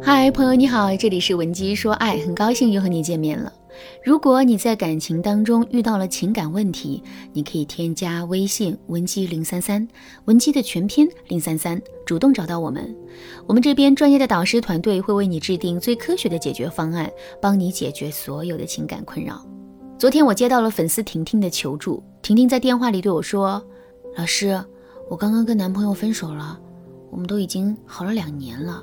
嗨，朋友你好，这里是文姬说爱，很高兴又和你见面了。如果你在感情当中遇到了情感问题，你可以添加微信文姬零三三，文姬的全拼零三三，主动找到我们，我们这边专业的导师团队会为你制定最科学的解决方案，帮你解决所有的情感困扰。昨天我接到了粉丝婷婷的求助，婷婷在电话里对我说：“老师，我刚刚跟男朋友分手了，我们都已经好了两年了。”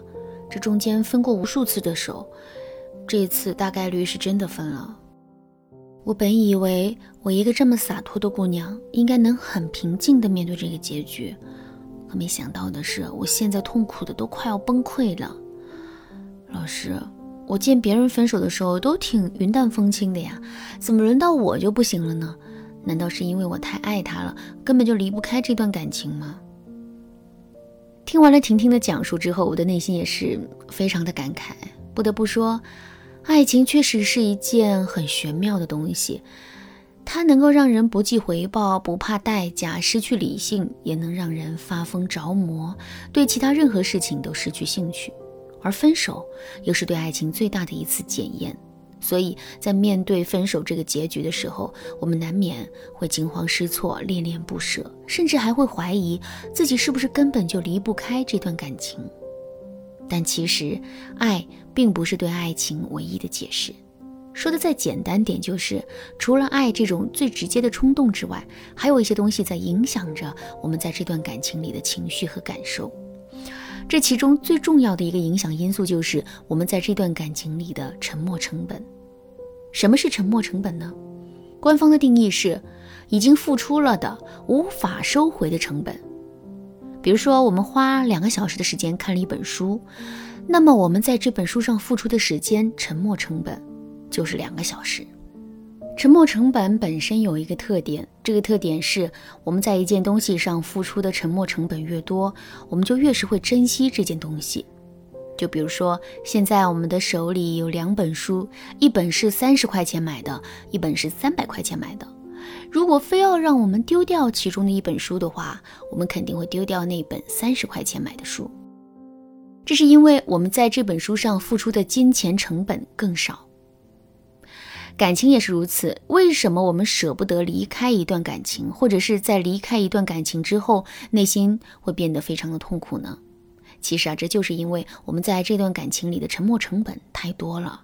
这中间分过无数次的手，这次大概率是真的分了。我本以为我一个这么洒脱的姑娘，应该能很平静的面对这个结局，可没想到的是，我现在痛苦的都快要崩溃了。老师，我见别人分手的时候都挺云淡风轻的呀，怎么轮到我就不行了呢？难道是因为我太爱他了，根本就离不开这段感情吗？听完了婷婷的讲述之后，我的内心也是非常的感慨。不得不说，爱情确实是一件很玄妙的东西，它能够让人不计回报、不怕代价、失去理性，也能让人发疯着魔，对其他任何事情都失去兴趣。而分手又是对爱情最大的一次检验。所以在面对分手这个结局的时候，我们难免会惊慌失措、恋恋不舍，甚至还会怀疑自己是不是根本就离不开这段感情。但其实，爱并不是对爱情唯一的解释。说的再简单点，就是除了爱这种最直接的冲动之外，还有一些东西在影响着我们在这段感情里的情绪和感受。这其中最重要的一个影响因素，就是我们在这段感情里的沉默成本。什么是沉没成本呢？官方的定义是已经付出了的无法收回的成本。比如说，我们花两个小时的时间看了一本书，那么我们在这本书上付出的时间沉没成本就是两个小时。沉没成本本身有一个特点，这个特点是我们在一件东西上付出的沉没成本越多，我们就越是会珍惜这件东西。就比如说，现在我们的手里有两本书，一本是三十块钱买的，一本是三百块钱买的。如果非要让我们丢掉其中的一本书的话，我们肯定会丢掉那本三十块钱买的书。这是因为我们在这本书上付出的金钱成本更少。感情也是如此。为什么我们舍不得离开一段感情，或者是在离开一段感情之后，内心会变得非常的痛苦呢？其实啊，这就是因为我们在这段感情里的沉没成本太多了。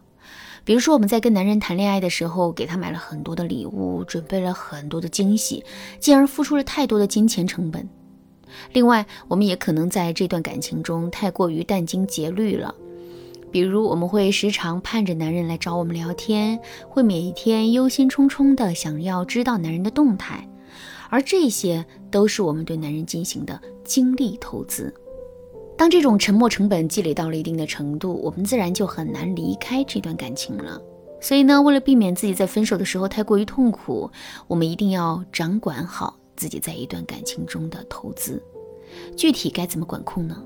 比如说，我们在跟男人谈恋爱的时候，给他买了很多的礼物，准备了很多的惊喜，进而付出了太多的金钱成本。另外，我们也可能在这段感情中太过于殚精竭虑了。比如，我们会时常盼着男人来找我们聊天，会每一天忧心忡忡的想要知道男人的动态，而这些都是我们对男人进行的精力投资。当这种沉没成本积累到了一定的程度，我们自然就很难离开这段感情了。所以呢，为了避免自己在分手的时候太过于痛苦，我们一定要掌管好自己在一段感情中的投资。具体该怎么管控呢？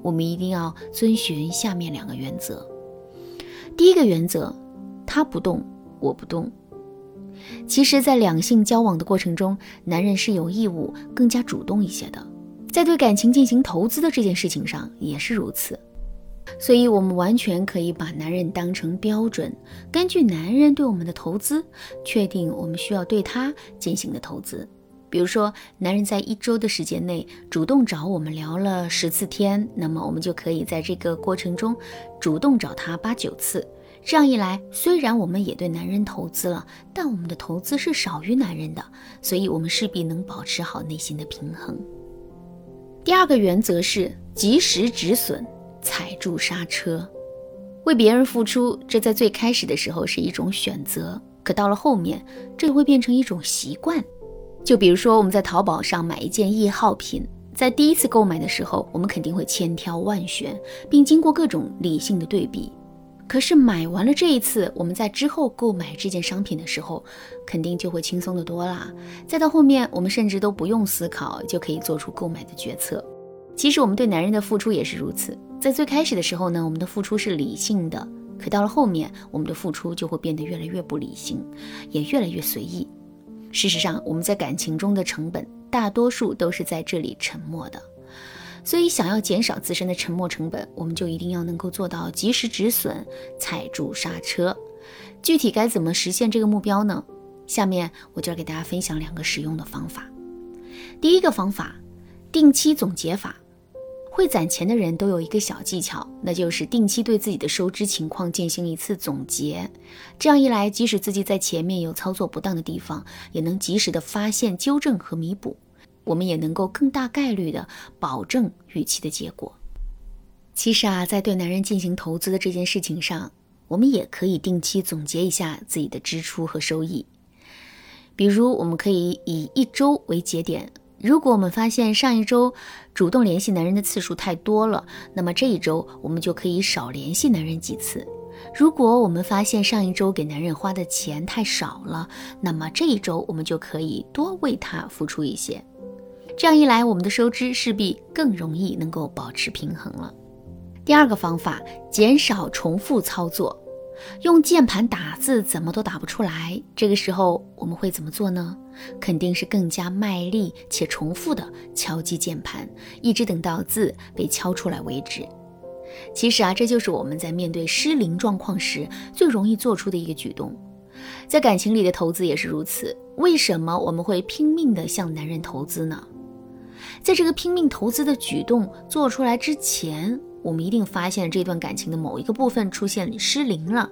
我们一定要遵循下面两个原则。第一个原则，他不动，我不动。其实，在两性交往的过程中，男人是有义务更加主动一些的。在对感情进行投资的这件事情上也是如此，所以，我们完全可以把男人当成标准，根据男人对我们的投资，确定我们需要对他进行的投资。比如说，男人在一周的时间内主动找我们聊了十次天，那么我们就可以在这个过程中主动找他八九次。这样一来，虽然我们也对男人投资了，但我们的投资是少于男人的，所以我们势必能保持好内心的平衡。第二个原则是及时止损，踩住刹车。为别人付出，这在最开始的时候是一种选择，可到了后面，这会变成一种习惯。就比如说，我们在淘宝上买一件易耗品，在第一次购买的时候，我们肯定会千挑万选，并经过各种理性的对比。可是买完了这一次，我们在之后购买这件商品的时候，肯定就会轻松的多啦。再到后面，我们甚至都不用思考就可以做出购买的决策。其实我们对男人的付出也是如此，在最开始的时候呢，我们的付出是理性的，可到了后面，我们的付出就会变得越来越不理性，也越来越随意。事实上，我们在感情中的成本大多数都是在这里沉默的。所以，想要减少自身的沉没成本，我们就一定要能够做到及时止损、踩住刹车。具体该怎么实现这个目标呢？下面我就要给大家分享两个实用的方法。第一个方法，定期总结法。会攒钱的人都有一个小技巧，那就是定期对自己的收支情况进行一次总结。这样一来，即使自己在前面有操作不当的地方，也能及时的发现、纠正和弥补。我们也能够更大概率的保证预期的结果。其实啊，在对男人进行投资的这件事情上，我们也可以定期总结一下自己的支出和收益。比如，我们可以以一周为节点。如果我们发现上一周主动联系男人的次数太多了，那么这一周我们就可以少联系男人几次。如果我们发现上一周给男人花的钱太少了，那么这一周我们就可以多为他付出一些。这样一来，我们的收支势必更容易能够保持平衡了。第二个方法，减少重复操作。用键盘打字怎么都打不出来，这个时候我们会怎么做呢？肯定是更加卖力且重复的敲击键盘，一直等到字被敲出来为止。其实啊，这就是我们在面对失灵状况时最容易做出的一个举动。在感情里的投资也是如此。为什么我们会拼命的向男人投资呢？在这个拼命投资的举动做出来之前。我们一定发现这段感情的某一个部分出现失灵了，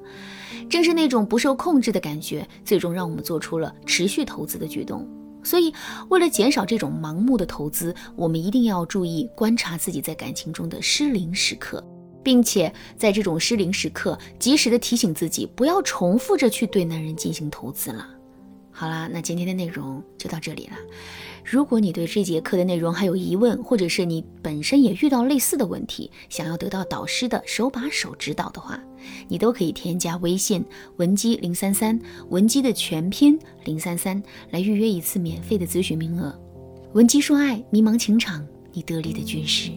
正是那种不受控制的感觉，最终让我们做出了持续投资的举动。所以，为了减少这种盲目的投资，我们一定要注意观察自己在感情中的失灵时刻，并且在这种失灵时刻，及时的提醒自己，不要重复着去对男人进行投资了。好啦，那今天的内容就到这里了。如果你对这节课的内容还有疑问，或者是你本身也遇到类似的问题，想要得到导师的手把手指导的话，你都可以添加微信文姬零三三，文姬的全拼零三三，来预约一次免费的咨询名额。文姬说爱，迷茫情场，你得力的军师。